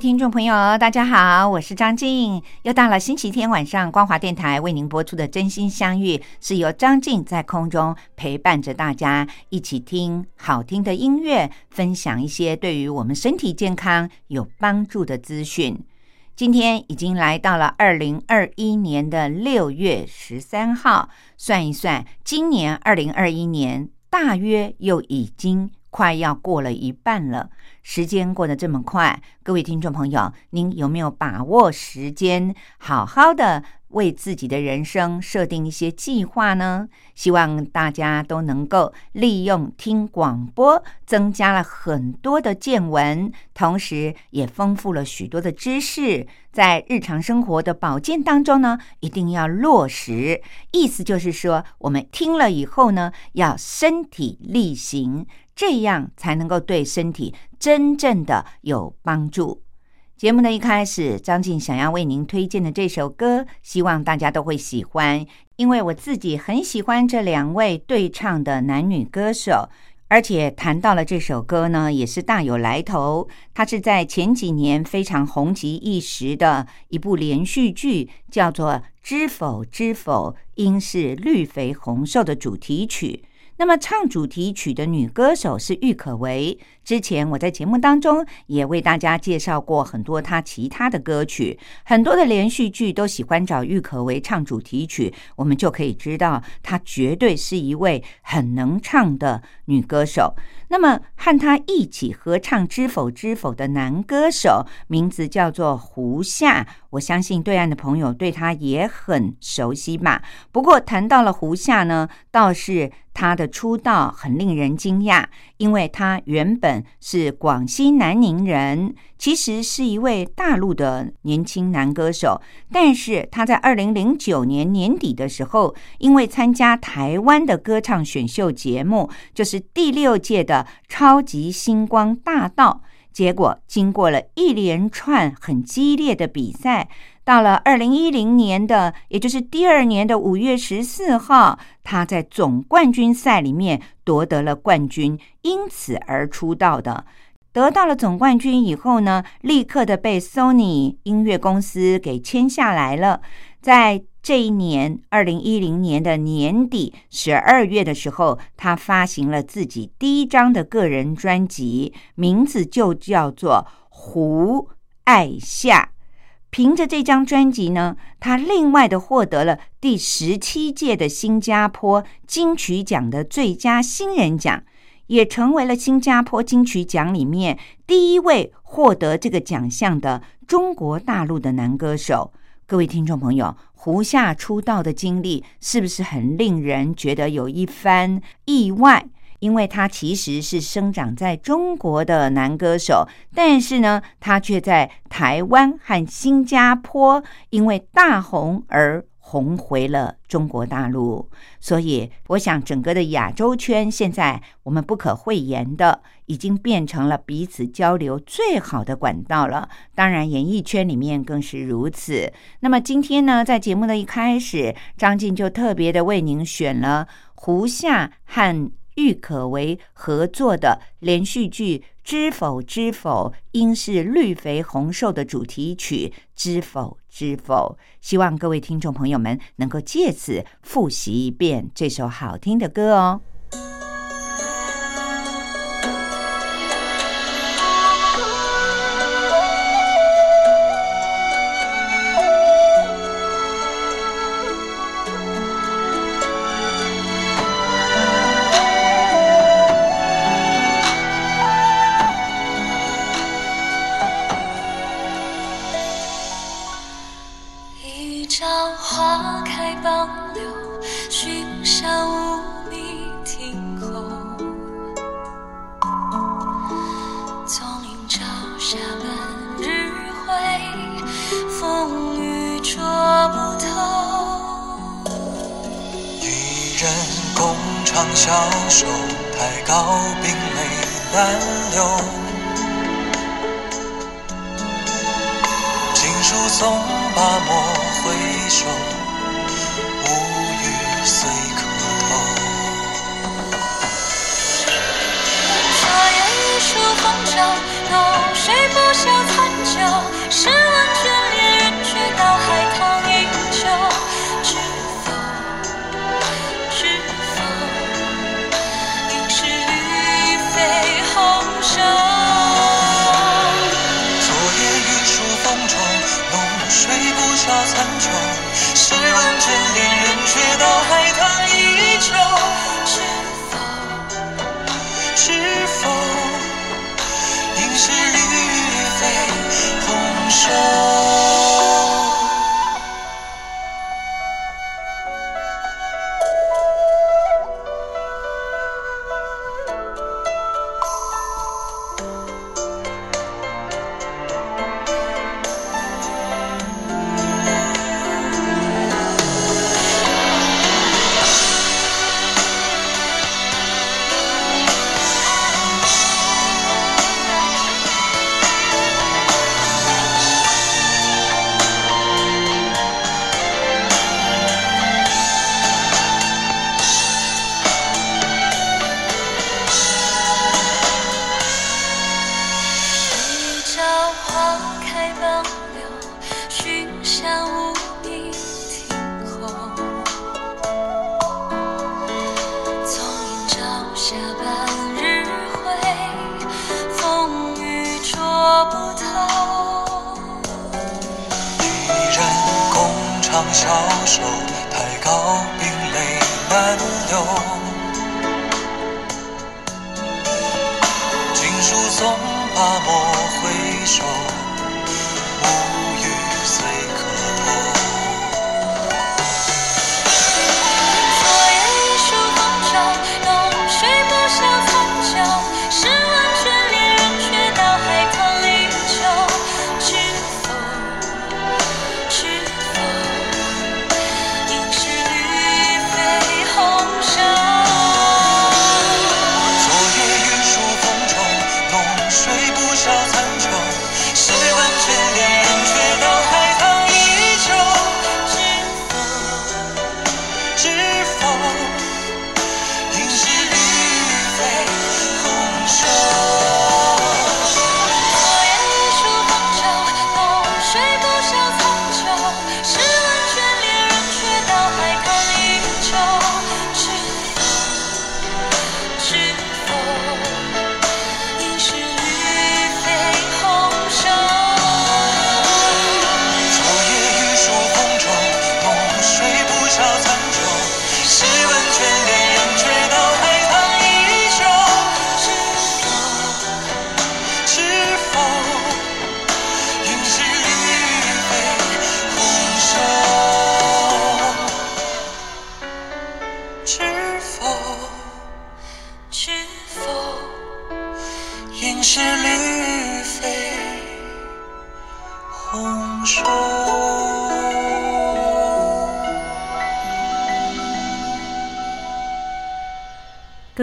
听众朋友，大家好，我是张静。又到了星期天晚上，光华电台为您播出的《真心相遇》，是由张静在空中陪伴着大家，一起听好听的音乐，分享一些对于我们身体健康有帮助的资讯。今天已经来到了二零二一年的六月十三号，算一算，今年二零二一年大约又已经快要过了一半了。时间过得这么快，各位听众朋友，您有没有把握时间，好好的为自己的人生设定一些计划呢？希望大家都能够利用听广播，增加了很多的见闻，同时也丰富了许多的知识，在日常生活的保健当中呢，一定要落实。意思就是说，我们听了以后呢，要身体力行。这样才能够对身体真正的有帮助。节目的一开始，张静想要为您推荐的这首歌，希望大家都会喜欢，因为我自己很喜欢这两位对唱的男女歌手，而且谈到了这首歌呢，也是大有来头。它是在前几年非常红极一时的一部连续剧，叫做《知否知否，应是绿肥红瘦》的主题曲。那么，唱主题曲的女歌手是郁可唯。之前我在节目当中也为大家介绍过很多她其他的歌曲，很多的连续剧都喜欢找郁可唯唱主题曲，我们就可以知道她绝对是一位很能唱的女歌手。那么，和她一起合唱《知否知否》的男歌手名字叫做胡夏，我相信对岸的朋友对他也很熟悉吧。不过谈到了胡夏呢，倒是。他的出道很令人惊讶，因为他原本是广西南宁人，其实是一位大陆的年轻男歌手。但是他在二零零九年年底的时候，因为参加台湾的歌唱选秀节目，就是第六届的超级星光大道，结果经过了一连串很激烈的比赛。到了二零一零年的，也就是第二年的五月十四号，他在总冠军赛里面夺得了冠军，因此而出道的。得到了总冠军以后呢，立刻的被 Sony 音乐公司给签下来了。在这一年，二零一零年的年底十二月的时候，他发行了自己第一张的个人专辑，名字就叫做《胡爱夏》。凭着这张专辑呢，他另外的获得了第十七届的新加坡金曲奖的最佳新人奖，也成为了新加坡金曲奖里面第一位获得这个奖项的中国大陆的男歌手。各位听众朋友，胡夏出道的经历是不是很令人觉得有一番意外？因为他其实是生长在中国的男歌手，但是呢，他却在台湾和新加坡因为大红而红回了中国大陆。所以，我想整个的亚洲圈现在我们不可讳言的，已经变成了彼此交流最好的管道了。当然，演艺圈里面更是如此。那么今天呢，在节目的一开始，张晋就特别的为您选了胡夏和。郁可唯合作的连续剧《知否知否，应是绿肥红瘦》的主题曲《知否知否》，希望各位听众朋友们能够借此复习一遍这首好听的歌哦。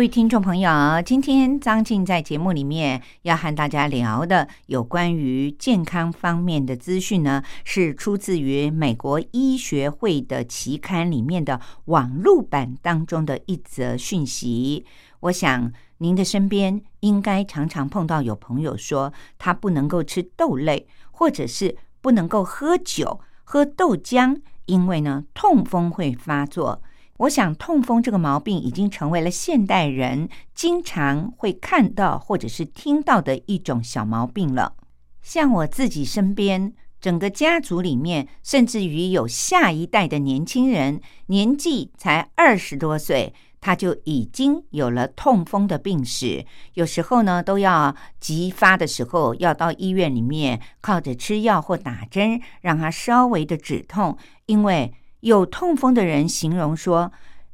听众朋友，今天张静在节目里面要和大家聊的有关于健康方面的资讯呢，是出自于美国医学会的期刊里面的网络版当中的一则讯息。我想您的身边应该常常碰到有朋友说他不能够吃豆类，或者是不能够喝酒、喝豆浆，因为呢痛风会发作。我想，痛风这个毛病已经成为了现代人经常会看到或者是听到的一种小毛病了。像我自己身边，整个家族里面，甚至于有下一代的年轻人，年纪才二十多岁，他就已经有了痛风的病史，有时候呢都要急发的时候要到医院里面靠着吃药或打针，让他稍微的止痛。因为有痛风的人形容说，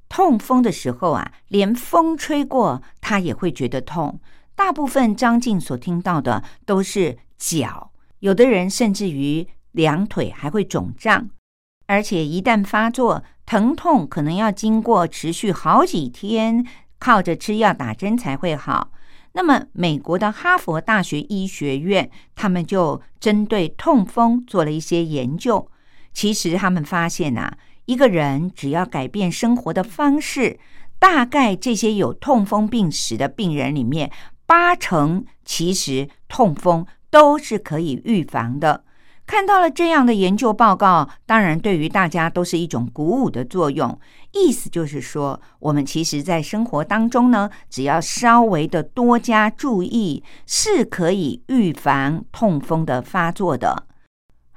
痛风的时候啊，连风吹过他也会觉得痛。大部分张静所听到的都是脚，有的人甚至于两腿还会肿胀，而且一旦发作。疼痛可能要经过持续好几天，靠着吃药打针才会好。那么，美国的哈佛大学医学院，他们就针对痛风做了一些研究。其实，他们发现啊，一个人只要改变生活的方式，大概这些有痛风病史的病人里面，八成其实痛风都是可以预防的。看到了这样的研究报告，当然对于大家都是一种鼓舞的作用。意思就是说，我们其实，在生活当中呢，只要稍微的多加注意，是可以预防痛风的发作的。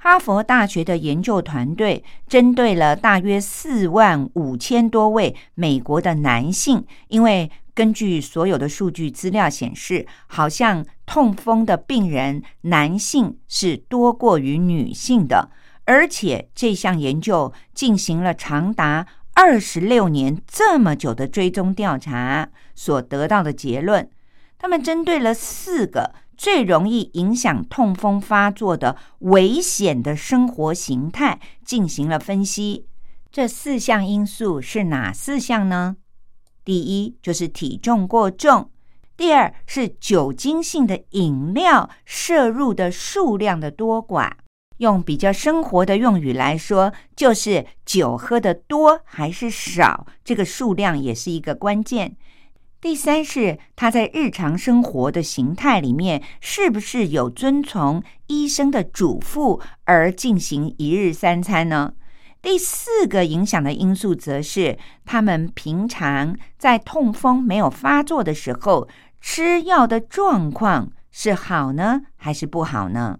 哈佛大学的研究团队针对了大约四万五千多位美国的男性，因为根据所有的数据资料显示，好像痛风的病人男性是多过于女性的，而且这项研究进行了长达二十六年这么久的追踪调查，所得到的结论，他们针对了四个。最容易影响痛风发作的危险的生活形态进行了分析。这四项因素是哪四项呢？第一就是体重过重，第二是酒精性的饮料摄入的数量的多寡。用比较生活的用语来说，就是酒喝的多还是少，这个数量也是一个关键。第三是他在日常生活的形态里面，是不是有遵从医生的嘱咐而进行一日三餐呢？第四个影响的因素，则是他们平常在痛风没有发作的时候，吃药的状况是好呢，还是不好呢？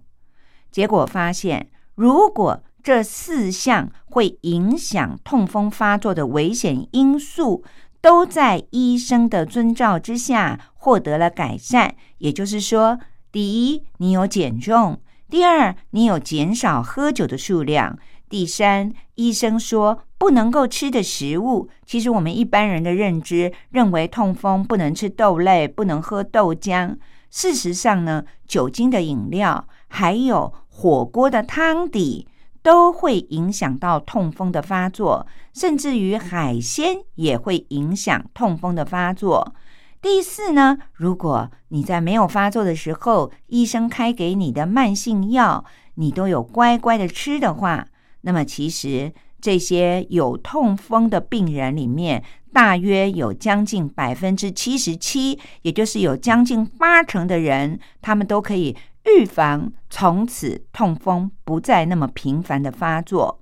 结果发现，如果这四项会影响痛风发作的危险因素。都在医生的遵照之下获得了改善，也就是说，第一，你有减重；第二，你有减少喝酒的数量；第三，医生说不能够吃的食物，其实我们一般人的认知认为痛风不能吃豆类，不能喝豆浆。事实上呢，酒精的饮料，还有火锅的汤底。都会影响到痛风的发作，甚至于海鲜也会影响痛风的发作。第四呢，如果你在没有发作的时候，医生开给你的慢性药，你都有乖乖的吃的话，那么其实这些有痛风的病人里面，大约有将近百分之七十七，也就是有将近八成的人，他们都可以。预防从此痛风不再那么频繁的发作。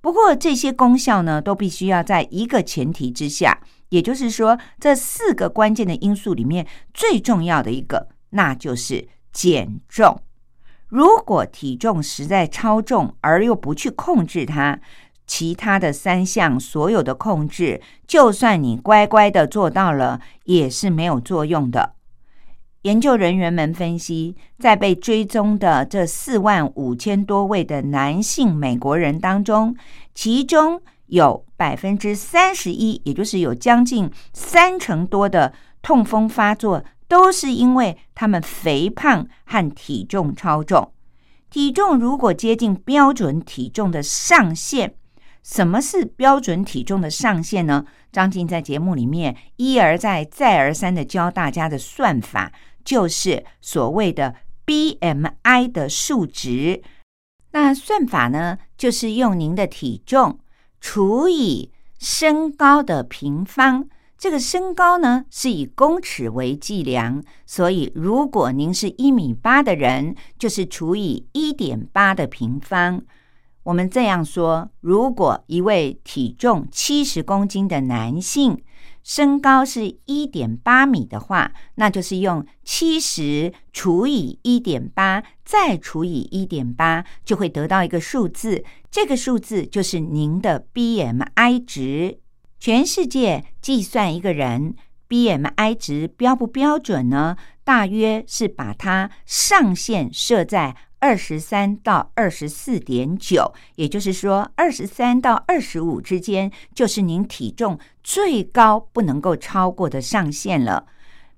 不过这些功效呢，都必须要在一个前提之下，也就是说，这四个关键的因素里面最重要的一个，那就是减重。如果体重实在超重而又不去控制它，其他的三项所有的控制，就算你乖乖的做到了，也是没有作用的。研究人员们分析，在被追踪的这四万五千多位的男性美国人当中，其中有百分之三十一，也就是有将近三成多的痛风发作，都是因为他们肥胖和体重超重。体重如果接近标准体重的上限，什么是标准体重的上限呢？张静在节目里面一而再、再而三的教大家的算法。就是所谓的 BMI 的数值，那算法呢，就是用您的体重除以身高的平方。这个身高呢，是以公尺为计量，所以如果您是一米八的人，就是除以一点八的平方。我们这样说，如果一位体重七十公斤的男性，身高是一点八米的话，那就是用七十除以一点八，再除以一点八，就会得到一个数字。这个数字就是您的 BMI 值。全世界计算一个人 BMI 值标不标准呢？大约是把它上限设在二十三到二十四点九，也就是说，二十三到二十五之间就是您体重最高不能够超过的上限了。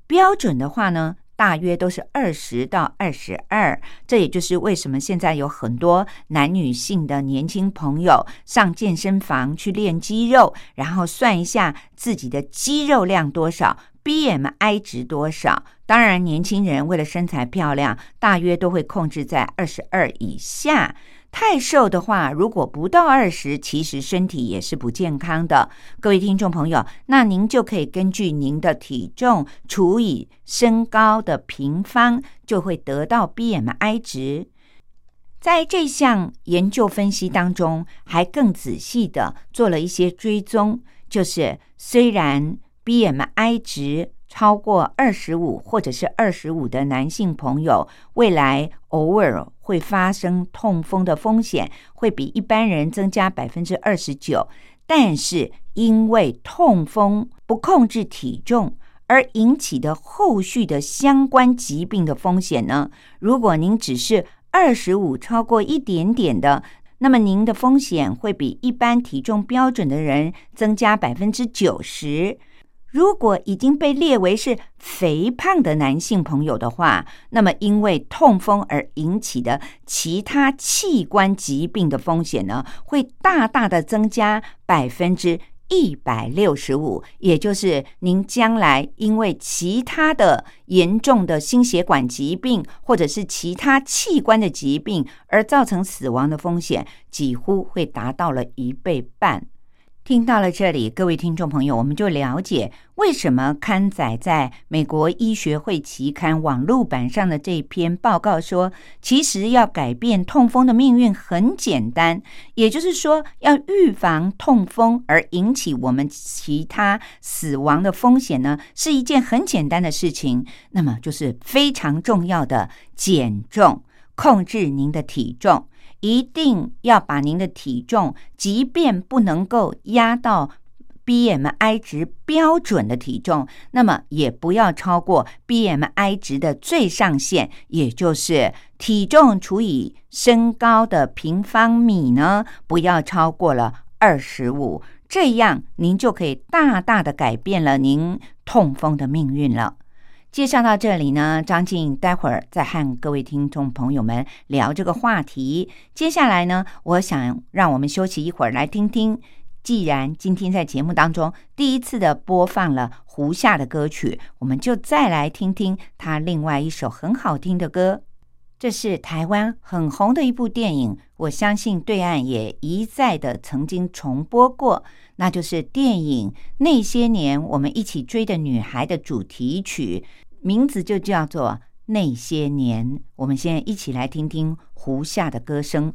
标准的话呢？大约都是二十到二十二，这也就是为什么现在有很多男女性的年轻朋友上健身房去练肌肉，然后算一下自己的肌肉量多少，BMI 值多少。当然，年轻人为了身材漂亮，大约都会控制在二十二以下。太瘦的话，如果不到二十，其实身体也是不健康的。各位听众朋友，那您就可以根据您的体重除以身高的平方，就会得到 BMI 值。在这项研究分析当中，还更仔细的做了一些追踪，就是虽然 BMI 值。超过二十五或者是二十五的男性朋友，未来偶尔会发生痛风的风险会比一般人增加百分之二十九。但是因为痛风不控制体重而引起的后续的相关疾病的风险呢？如果您只是二十五超过一点点的，那么您的风险会比一般体重标准的人增加百分之九十。如果已经被列为是肥胖的男性朋友的话，那么因为痛风而引起的其他器官疾病的风险呢，会大大的增加百分之一百六十五。也就是您将来因为其他的严重的心血管疾病或者是其他器官的疾病而造成死亡的风险，几乎会达到了一倍半。听到了这里，各位听众朋友，我们就了解为什么刊载在美国医学会期刊网络版上的这篇报告说，其实要改变痛风的命运很简单，也就是说，要预防痛风而引起我们其他死亡的风险呢，是一件很简单的事情。那么，就是非常重要的减重，控制您的体重。一定要把您的体重，即便不能够压到 BMI 值标准的体重，那么也不要超过 BMI 值的最上限，也就是体重除以身高的平方米呢，不要超过了二十五，这样您就可以大大的改变了您痛风的命运了。介绍到这里呢，张静待会儿再和各位听众朋友们聊这个话题。接下来呢，我想让我们休息一会儿，来听听。既然今天在节目当中第一次的播放了胡夏的歌曲，我们就再来听听他另外一首很好听的歌。这是台湾很红的一部电影，我相信对岸也一再的曾经重播过，那就是电影《那些年我们一起追的女孩》的主题曲，名字就叫做《那些年》。我们现在一起来听听胡夏的歌声。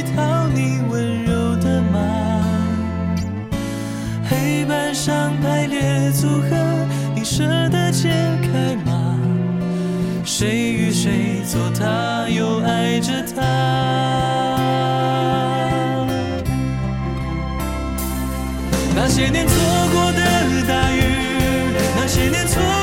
靠你温柔的马，黑板上排列组合，你舍得解开吗？谁与谁坐他，又爱着他？那些年错过的大雨，那些年错。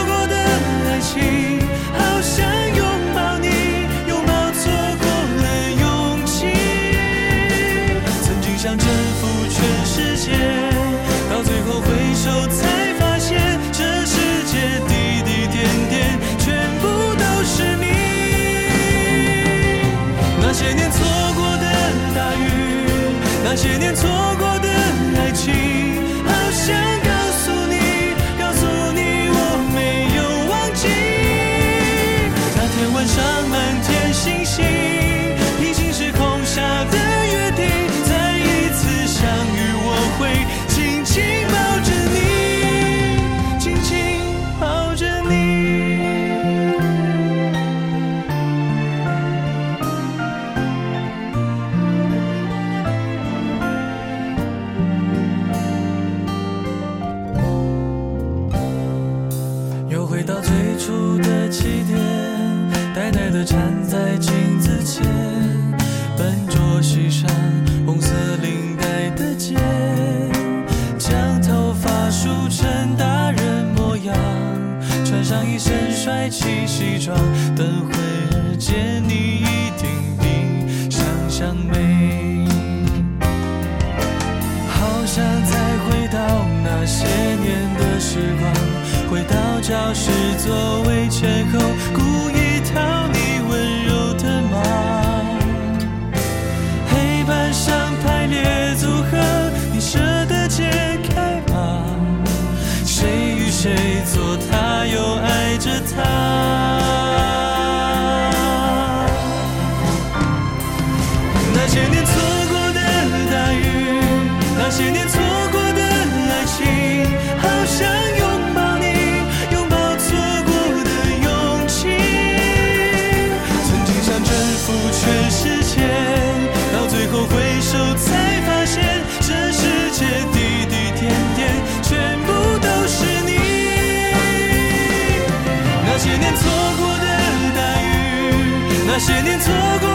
那些年错过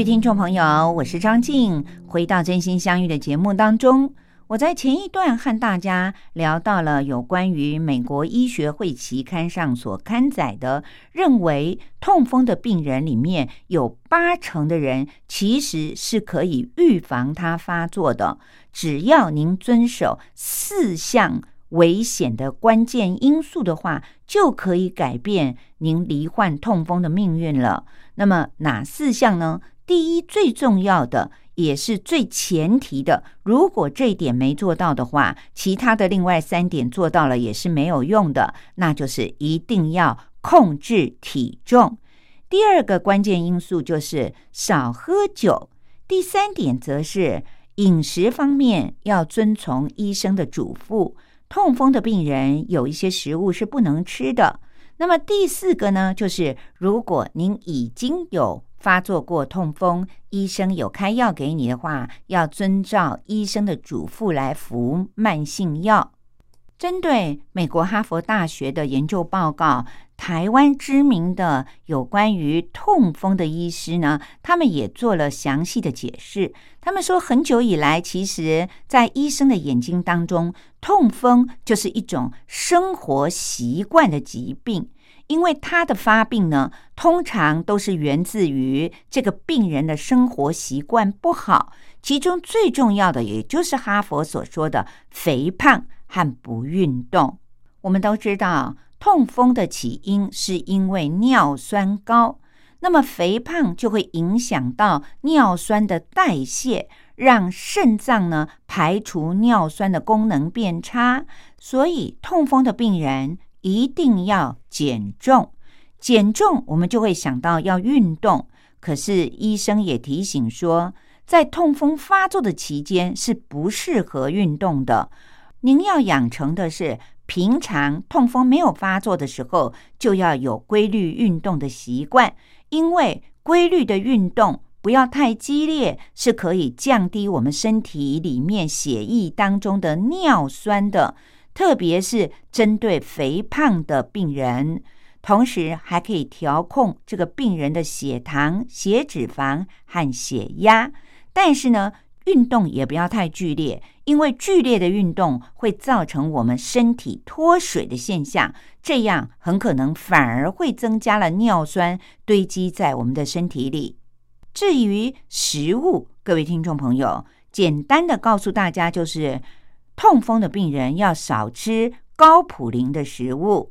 各位听众朋友，我是张静。回到真心相遇的节目当中，我在前一段和大家聊到了有关于美国医学会期刊上所刊载的，认为痛风的病人里面有八成的人其实是可以预防它发作的，只要您遵守四项危险的关键因素的话，就可以改变您罹患痛风的命运了。那么哪四项呢？第一，最重要的也是最前提的，如果这一点没做到的话，其他的另外三点做到了也是没有用的，那就是一定要控制体重。第二个关键因素就是少喝酒。第三点则是饮食方面要遵从医生的嘱咐，痛风的病人有一些食物是不能吃的。那么第四个呢，就是如果您已经有发作过痛风，医生有开药给你的话，要遵照医生的嘱咐来服慢性药。针对美国哈佛大学的研究报告，台湾知名的有关于痛风的医师呢，他们也做了详细的解释。他们说，很久以来，其实在医生的眼睛当中，痛风就是一种生活习惯的疾病，因为它的发病呢，通常都是源自于这个病人的生活习惯不好，其中最重要的，也就是哈佛所说的肥胖。和不运动，我们都知道，痛风的起因是因为尿酸高，那么肥胖就会影响到尿酸的代谢，让肾脏呢排除尿酸的功能变差，所以痛风的病人一定要减重。减重，我们就会想到要运动，可是医生也提醒说，在痛风发作的期间是不适合运动的。您要养成的是，平常痛风没有发作的时候，就要有规律运动的习惯。因为规律的运动不要太激烈，是可以降低我们身体里面血液当中的尿酸的。特别是针对肥胖的病人，同时还可以调控这个病人的血糖、血脂肪和血压。但是呢，运动也不要太剧烈，因为剧烈的运动会造成我们身体脱水的现象，这样很可能反而会增加了尿酸堆积在我们的身体里。至于食物，各位听众朋友，简单的告诉大家，就是痛风的病人要少吃高普林的食物，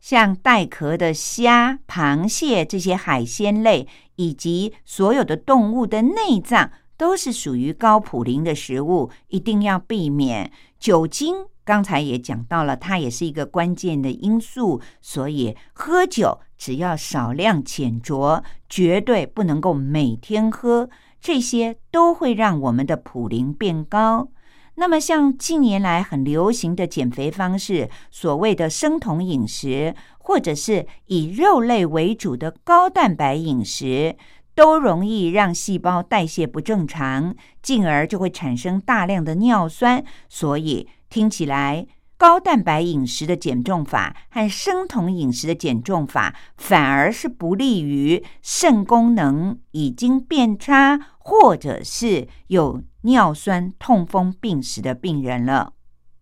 像带壳的虾、螃蟹这些海鲜类，以及所有的动物的内脏。都是属于高普林的食物，一定要避免酒精。刚才也讲到了，它也是一个关键的因素，所以喝酒只要少量浅酌，绝对不能够每天喝。这些都会让我们的普林变高。那么，像近年来很流行的减肥方式，所谓的生酮饮食，或者是以肉类为主的高蛋白饮食。都容易让细胞代谢不正常，进而就会产生大量的尿酸。所以听起来，高蛋白饮食的减重法和生酮饮食的减重法，反而是不利于肾功能已经变差，或者是有尿酸痛风病史的病人了。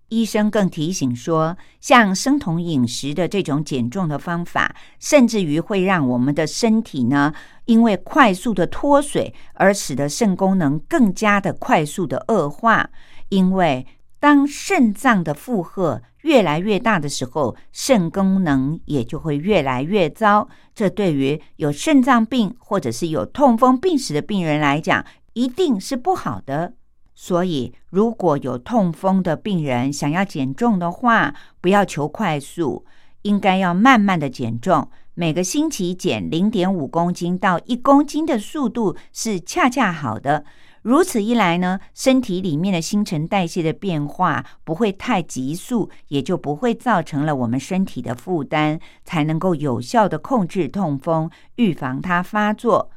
医生更提醒说，像生酮饮食的这种减重的方法，甚至于会让我们的身体呢，因为快速的脱水，而使得肾功能更加的快速的恶化。因为当肾脏的负荷越来越大的时候，肾功能也就会越来越糟。这对于有肾脏病或者是有痛风病史的病人来讲，一定是不好的。所以，如果有痛风的病人想要减重的话，不要求快速，应该要慢慢的减重。每个星期减零点五公斤到一公斤的速度是恰恰好的。如此一来呢，身体里面的新陈代谢的变化不会太急速，也就不会造成了我们身体的负担，才能够有效的控制痛风，预防它发作。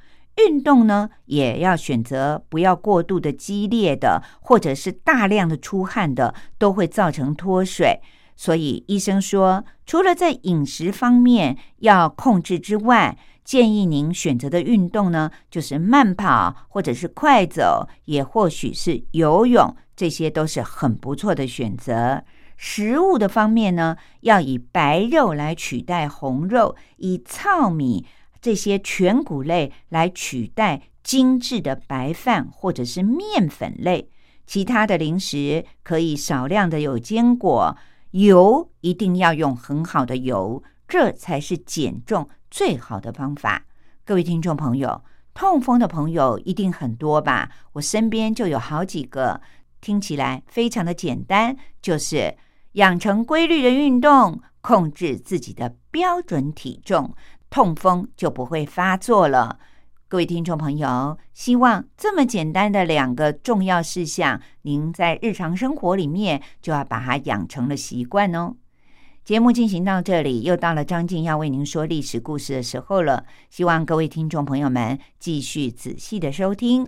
运动呢，也要选择不要过度的激烈的，或者是大量的出汗的，都会造成脱水。所以医生说，除了在饮食方面要控制之外，建议您选择的运动呢，就是慢跑，或者是快走，也或许是游泳，这些都是很不错的选择。食物的方面呢，要以白肉来取代红肉，以糙米。这些全谷类来取代精致的白饭或者是面粉类，其他的零食可以少量的有坚果，油一定要用很好的油，这才是减重最好的方法。各位听众朋友，痛风的朋友一定很多吧？我身边就有好几个，听起来非常的简单，就是养成规律的运动，控制自己的标准体重。痛风就不会发作了。各位听众朋友，希望这么简单的两个重要事项，您在日常生活里面就要把它养成了习惯哦。节目进行到这里，又到了张静要为您说历史故事的时候了。希望各位听众朋友们继续仔细的收听。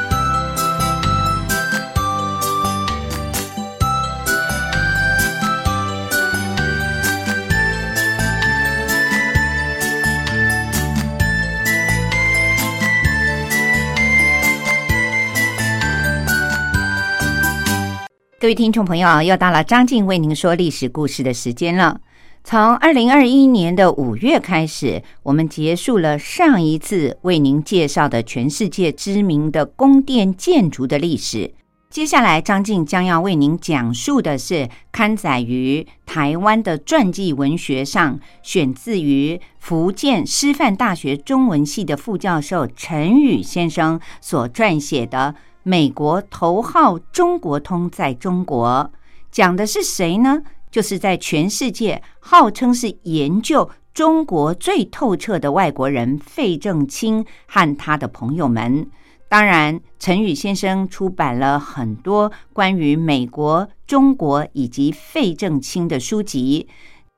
各位听众朋友，又到了张静为您说历史故事的时间了。从二零二一年的五月开始，我们结束了上一次为您介绍的全世界知名的宫殿建筑的历史。接下来，张静将要为您讲述的是刊载于台湾的传记文学上，选自于福建师范大学中文系的副教授陈宇先生所撰写的。美国头号中国通在中国讲的是谁呢？就是在全世界号称是研究中国最透彻的外国人费正清和他的朋友们。当然，陈宇先生出版了很多关于美国、中国以及费正清的书籍，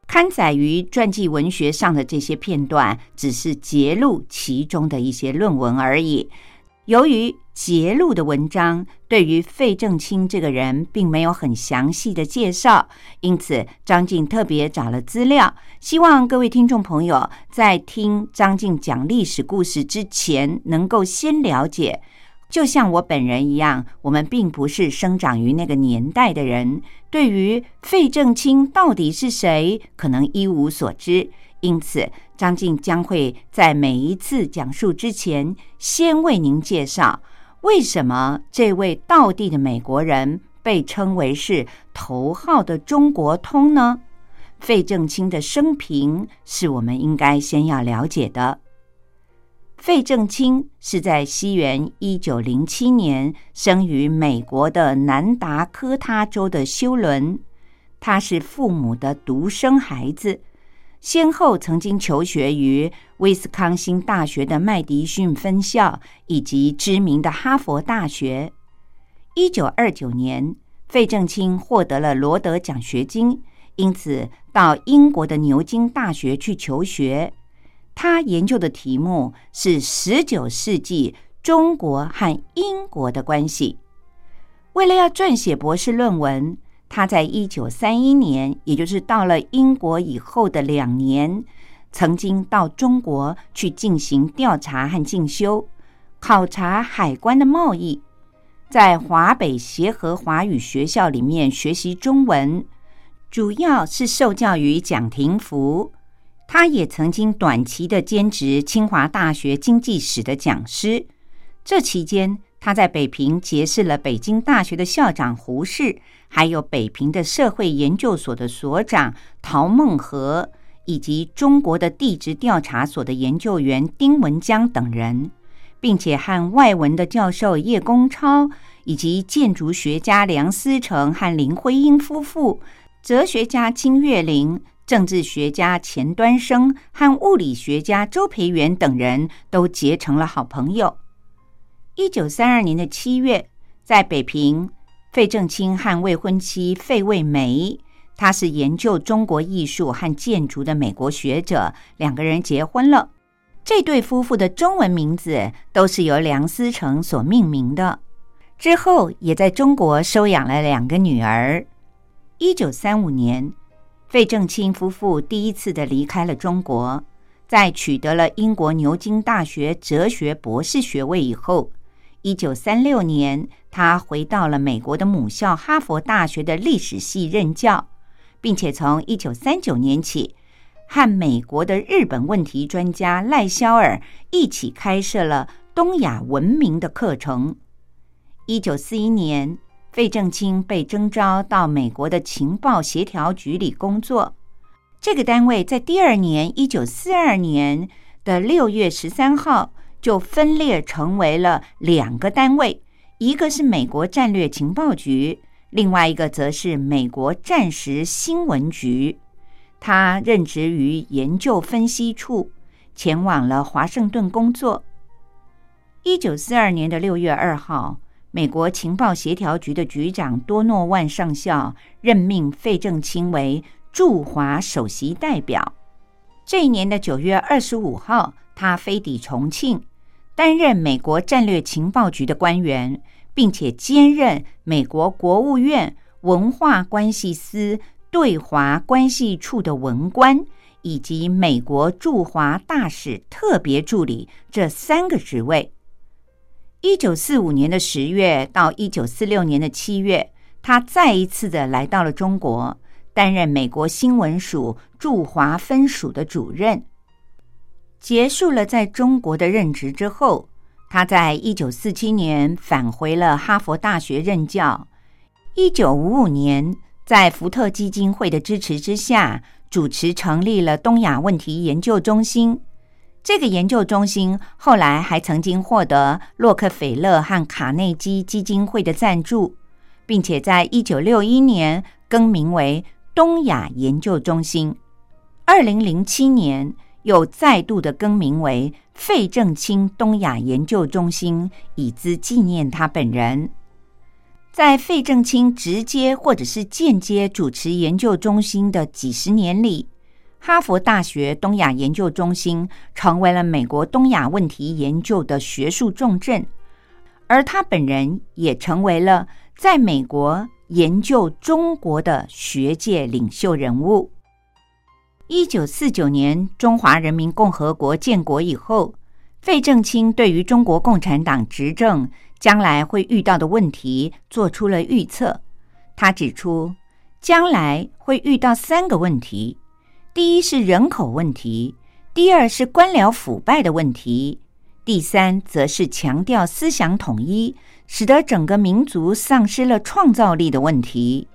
刊载于传记文学上的这些片段，只是揭露其中的一些论文而已。由于揭露的文章对于费正清这个人并没有很详细的介绍，因此张静特别找了资料，希望各位听众朋友在听张静讲历史故事之前，能够先了解。就像我本人一样，我们并不是生长于那个年代的人，对于费正清到底是谁，可能一无所知。因此，张静将会在每一次讲述之前，先为您介绍为什么这位道地的美国人被称为是头号的中国通呢？费正清的生平是我们应该先要了解的。费正清是在西元一九零七年生于美国的南达科他州的休伦，他是父母的独生孩子。先后曾经求学于威斯康星大学的麦迪逊分校以及知名的哈佛大学。一九二九年，费正清获得了罗德奖学金，因此到英国的牛津大学去求学。他研究的题目是十九世纪中国和英国的关系。为了要撰写博士论文。他在一九三一年，也就是到了英国以后的两年，曾经到中国去进行调查和进修，考察海关的贸易，在华北协和华语学校里面学习中文，主要是受教于蒋廷福。他也曾经短期的兼职清华大学经济史的讲师，这期间。他在北平结识了北京大学的校长胡适，还有北平的社会研究所的所长陶孟和，以及中国的地质调查所的研究员丁文江等人，并且和外文的教授叶公超，以及建筑学家梁思成和林徽因夫妇，哲学家金岳霖，政治学家钱端升和物理学家周培源等人都结成了好朋友。一九三二年的七月，在北平，费正清和未婚妻费慰梅，他是研究中国艺术和建筑的美国学者，两个人结婚了。这对夫妇的中文名字都是由梁思成所命名的。之后，也在中国收养了两个女儿。一九三五年，费正清夫妇第一次的离开了中国，在取得了英国牛津大学哲学博士学位以后。一九三六年，他回到了美国的母校哈佛大学的历史系任教，并且从一九三九年起，和美国的日本问题专家赖肖尔一起开设了东亚文明的课程。一九四一年，费正清被征召到美国的情报协调局里工作。这个单位在第二年，一九四二年的六月十三号，就分裂成为了两个单位，一个是美国战略情报局，另外一个则是美国战时新闻局。他任职于研究分析处，前往了华盛顿工作。一九四二年的六月二号。美国情报协调局的局长多诺万上校任命费正清为驻华首席代表。这一年的九月二十五号，他飞抵重庆，担任美国战略情报局的官员，并且兼任美国国务院文化关系司对华关系处的文官，以及美国驻华大使特别助理这三个职位。一九四五年的十月到一九四六年的七月，他再一次的来到了中国，担任美国新闻署驻华分署的主任。结束了在中国的任职之后，他在一九四七年返回了哈佛大学任教。一九五五年，在福特基金会的支持之下，主持成立了东亚问题研究中心。这个研究中心后来还曾经获得洛克菲勒和卡内基基金会的赞助，并且在一九六一年更名为东亚研究中心。二零零七年又再度的更名为费正清东亚研究中心，以资纪念他本人。在费正清直接或者是间接主持研究中心的几十年里。哈佛大学东亚研究中心成为了美国东亚问题研究的学术重镇，而他本人也成为了在美国研究中国的学界领袖人物。一九四九年，中华人民共和国建国以后，费正清对于中国共产党执政将来会遇到的问题做出了预测。他指出，将来会遇到三个问题。第一是人口问题，第二是官僚腐败的问题，第三则是强调思想统一，使得整个民族丧失了创造力的问题。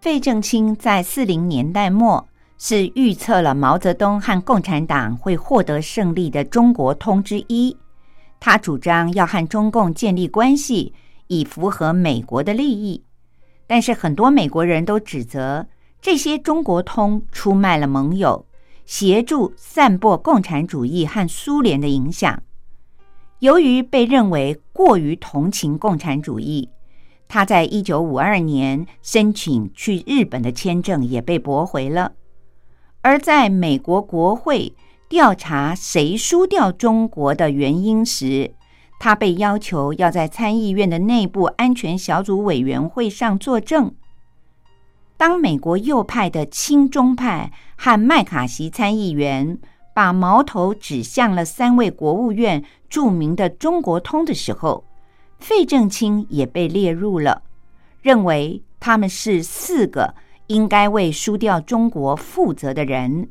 费正清在四零年代末是预测了毛泽东和共产党会获得胜利的中国通之一，他主张要和中共建立关系，以符合美国的利益，但是很多美国人都指责。这些中国通出卖了盟友，协助散播共产主义和苏联的影响。由于被认为过于同情共产主义，他在一九五二年申请去日本的签证也被驳回了。而在美国国会调查谁输掉中国的原因时，他被要求要在参议院的内部安全小组委员会上作证。当美国右派的亲中派和麦卡锡参议员把矛头指向了三位国务院著名的中国通的时候，费正清也被列入了，认为他们是四个应该为输掉中国负责的人。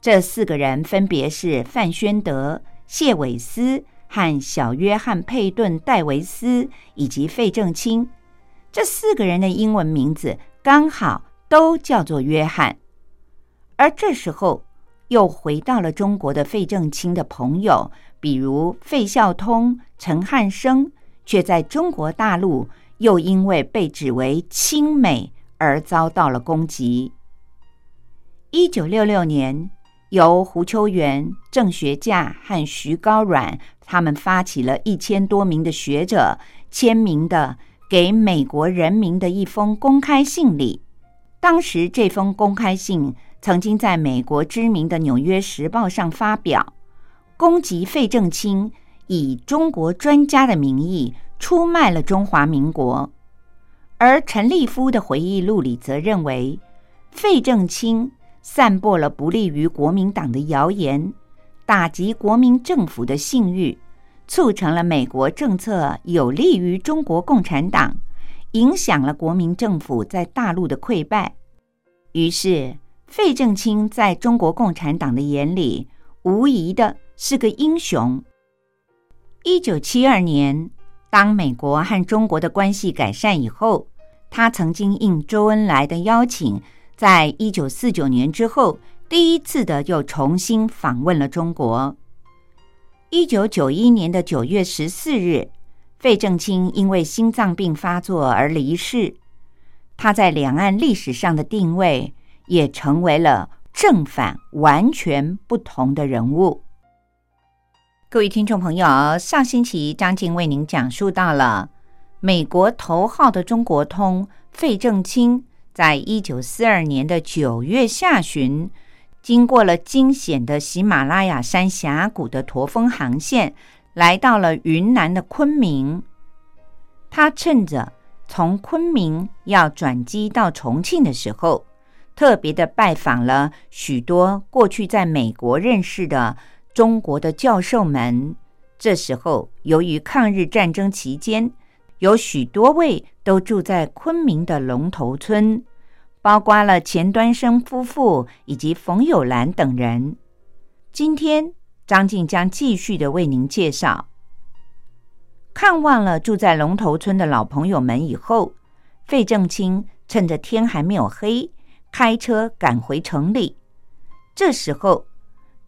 这四个人分别是范宣德、谢伟思和小约翰·佩顿·戴维斯以及费正清。这四个人的英文名字。刚好都叫做约翰，而这时候又回到了中国的费正清的朋友，比如费孝通、陈汉生，却在中国大陆又因为被指为亲美而遭到了攻击。一九六六年，由胡秋原、郑学稼和徐高阮他们发起了一千多名的学者签名的。给美国人民的一封公开信里，当时这封公开信曾经在美国知名的《纽约时报》上发表，攻击费正清以中国专家的名义出卖了中华民国。而陈立夫的回忆录里则认为，费正清散播了不利于国民党的谣言，打击国民政府的信誉。促成了美国政策有利于中国共产党，影响了国民政府在大陆的溃败。于是，费正清在中国共产党的眼里，无疑的是个英雄。一九七二年，当美国和中国的关系改善以后，他曾经应周恩来的邀请，在一九四九年之后，第一次的又重新访问了中国。一九九一年的九月十四日，费正清因为心脏病发作而离世。他在两岸历史上的定位，也成为了正反完全不同的人物。各位听众朋友，上星期张静为您讲述到了美国头号的中国通费正清，在一九四二年的九月下旬。经过了惊险的喜马拉雅山峡谷的驼峰航线，来到了云南的昆明。他趁着从昆明要转机到重庆的时候，特别的拜访了许多过去在美国认识的中国的教授们。这时候，由于抗日战争期间，有许多位都住在昆明的龙头村。包括了钱端生夫妇以及冯友兰等人。今天，张静将继续的为您介绍。看望了住在龙头村的老朋友们以后，费正清趁着天还没有黑，开车赶回城里。这时候，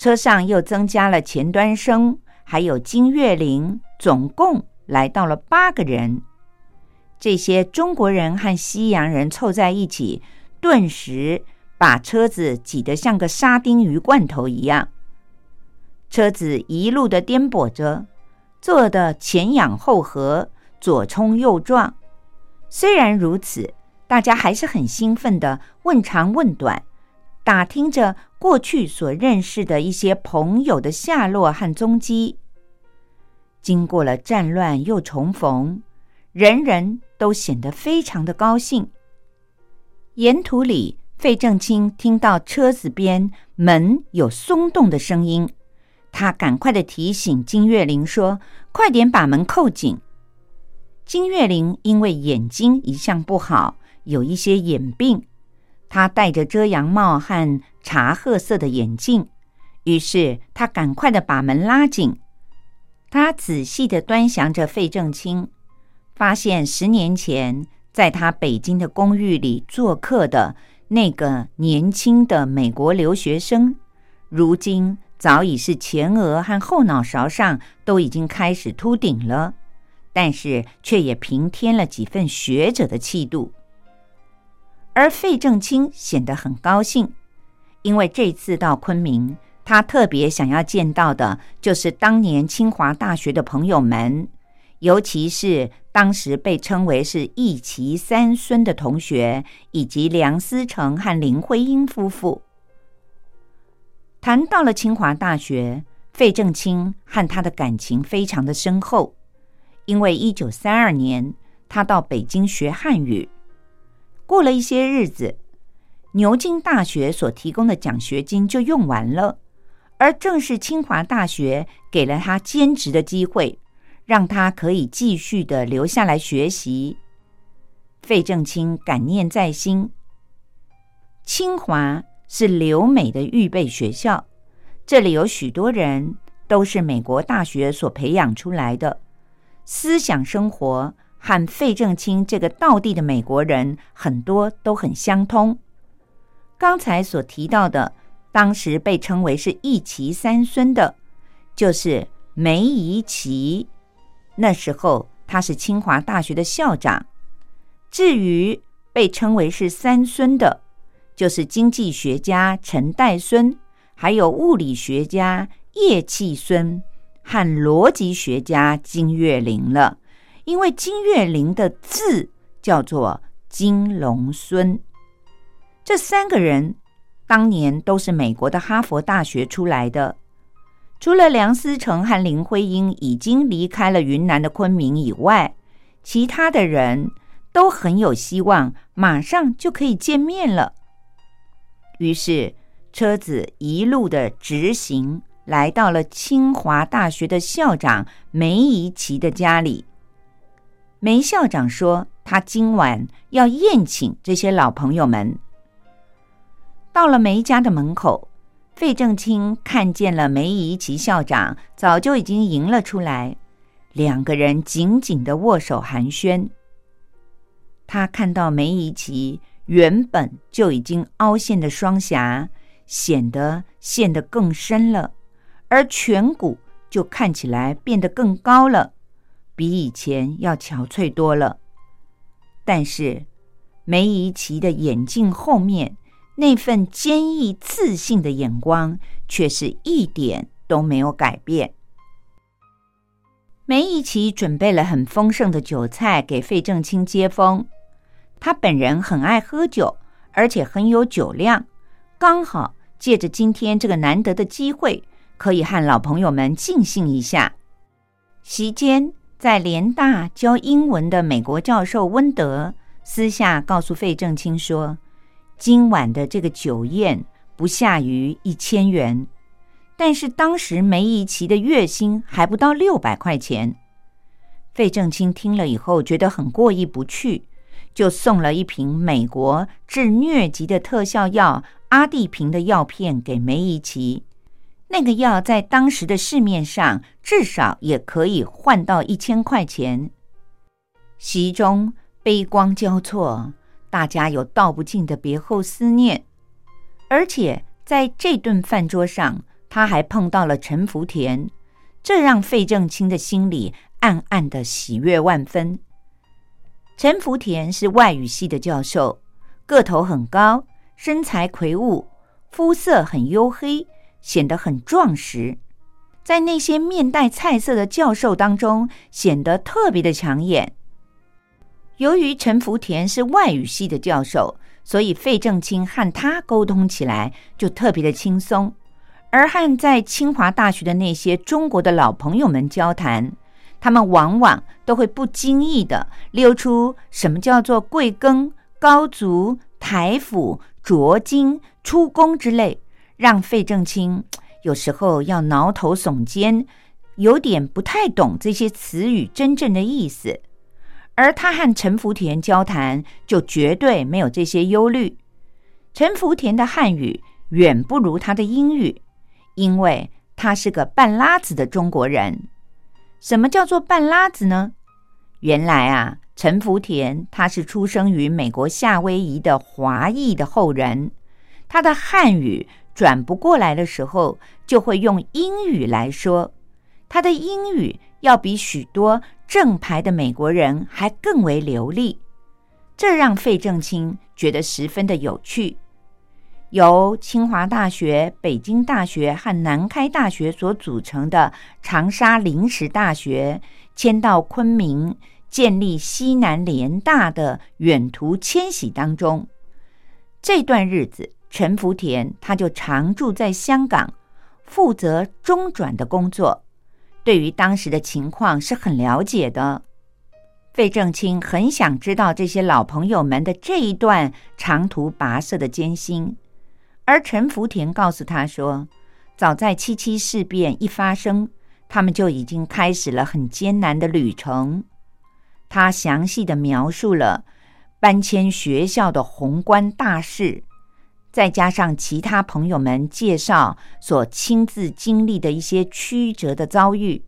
车上又增加了钱端生，还有金岳霖，总共来到了八个人。这些中国人和西洋人凑在一起。顿时把车子挤得像个沙丁鱼罐头一样，车子一路的颠簸着，坐得前仰后合，左冲右撞。虽然如此，大家还是很兴奋的问长问短，打听着过去所认识的一些朋友的下落和踪迹。经过了战乱又重逢，人人都显得非常的高兴。沿途里，费正清听到车子边门有松动的声音，他赶快的提醒金岳霖说：“快点把门扣紧。”金岳霖因为眼睛一向不好，有一些眼病，他戴着遮阳帽和茶褐色的眼镜，于是他赶快的把门拉紧。他仔细的端详着费正清，发现十年前。在他北京的公寓里做客的那个年轻的美国留学生，如今早已是前额和后脑勺上都已经开始秃顶了，但是却也平添了几分学者的气度。而费正清显得很高兴，因为这次到昆明，他特别想要见到的就是当年清华大学的朋友们。尤其是当时被称为是“一齐三孙”的同学，以及梁思成和林徽因夫妇。谈到了清华大学，费正清和他的感情非常的深厚，因为一九三二年他到北京学汉语，过了一些日子，牛津大学所提供的奖学金就用完了，而正是清华大学给了他兼职的机会。让他可以继续的留下来学习。费正清感念在心。清华是留美的预备学校，这里有许多人都是美国大学所培养出来的，思想生活和费正清这个道地的美国人很多都很相通。刚才所提到的，当时被称为是一齐三孙的，就是梅贻琦。那时候他是清华大学的校长。至于被称为是三孙的，就是经济学家陈岱孙，还有物理学家叶气孙和逻辑学家金岳霖了。因为金岳霖的字叫做金龙孙。这三个人当年都是美国的哈佛大学出来的。除了梁思成和林徽因已经离开了云南的昆明以外，其他的人都很有希望，马上就可以见面了。于是，车子一路的直行，来到了清华大学的校长梅贻琦的家里。梅校长说，他今晚要宴请这些老朋友们。到了梅家的门口，费正清看见了梅贻琦校长，早就已经迎了出来，两个人紧紧的握手寒暄。他看到梅贻琦原本就已经凹陷的双颊，显得陷得更深了，而颧骨就看起来变得更高了，比以前要憔悴多了。但是梅贻琦的眼镜后面那份坚毅自信的眼光，却是一点都没有改变。梅贻琦准备了很丰盛的酒菜给费正清接风。他本人很爱喝酒，而且很有酒量，刚好借着今天这个难得的机会，可以和老朋友们尽兴一下。席间，在联大教英文的美国教授温德私下告诉费正清说：“今晚的这个酒宴不下于一千元，但是当时梅贻琦的月薪还不到六百块钱。”费正清听了以后，觉得很过意不去。就送了一瓶美国治疟疾的特效药阿地平的药片给梅贻琦。那个药在当时的市面上至少也可以换到一千块钱。席中悲光交错，大家有道不尽的别后思念。而且在这顿饭桌上，他还碰到了陈福田，这让费正清的心里暗暗的喜悦万分。陈福田是外语系的教授，个头很高，身材魁梧，肤色很黝黑，显得很壮实，在那些面带菜色的教授当中显得特别的抢眼。由于陈福田是外语系的教授，所以费正清和他沟通起来就特别的轻松，而和在清华大学的那些中国的老朋友们交谈。他们往往都会不经意的溜出什么叫做贵庚、高足、台府、着金、出宫之类，让费正清有时候要挠头耸肩，有点不太懂这些词语真正的意思。而他和陈福田交谈，就绝对没有这些忧虑。陈福田的汉语远不如他的英语，因为他是个半拉子的中国人。什么叫做半拉子呢？原来啊，陈福田他是出生于美国夏威夷的华裔的后人，他的汉语转不过来的时候，就会用英语来说。他的英语要比许多正牌的美国人还更为流利，这让费正清觉得十分的有趣。由清华大学、北京大学和南开大学所组成的长沙临时大学迁到昆明，建立西南联大的远途迁徙当中，这段日子，陈福田他就常住在香港，负责中转的工作，对于当时的情况是很了解的。费正清很想知道这些老朋友们的这一段长途跋涉的艰辛。而陈福田告诉他说：“早在七七事变一发生，他们就已经开始了很艰难的旅程。”他详细的描述了搬迁学校的宏观大事，再加上其他朋友们介绍所亲自经历的一些曲折的遭遇，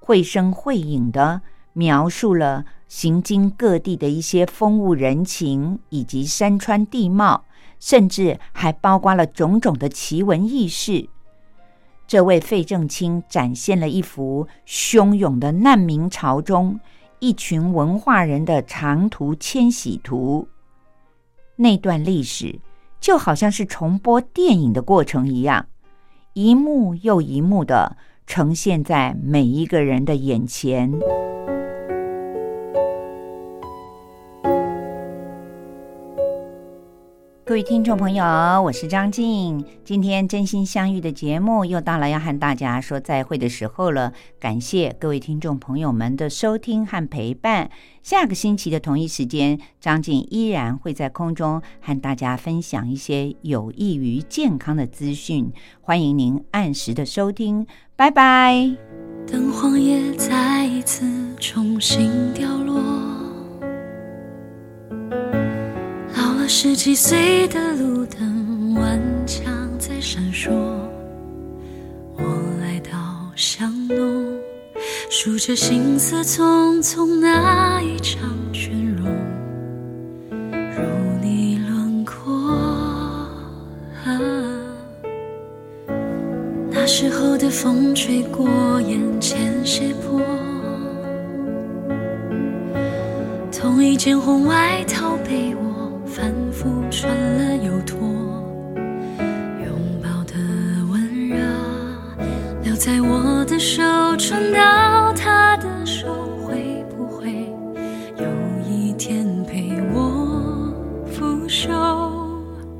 绘声绘影的描述了行经各地的一些风物人情以及山川地貌。甚至还包括了种种的奇闻异事。这位费正清展现了一幅汹涌的难民潮中一群文化人的长途迁徙图。那段历史就好像是重播电影的过程一样，一幕又一幕的呈现在每一个人的眼前。各位听众朋友，我是张静。今天真心相遇的节目又到了要和大家说再会的时候了。感谢各位听众朋友们的收听和陪伴。下个星期的同一时间，张静依然会在空中和大家分享一些有益于健康的资讯。欢迎您按时的收听，拜拜。当黄叶再一次重新掉落。十七岁的路灯顽强在闪烁，我来到巷弄，数着行色匆匆那一场倦容，如你轮廓。那时候的风吹过眼前斜坡，同一件红外套被我。反复穿了又脱，拥抱的温热留在我的手，传到他的手。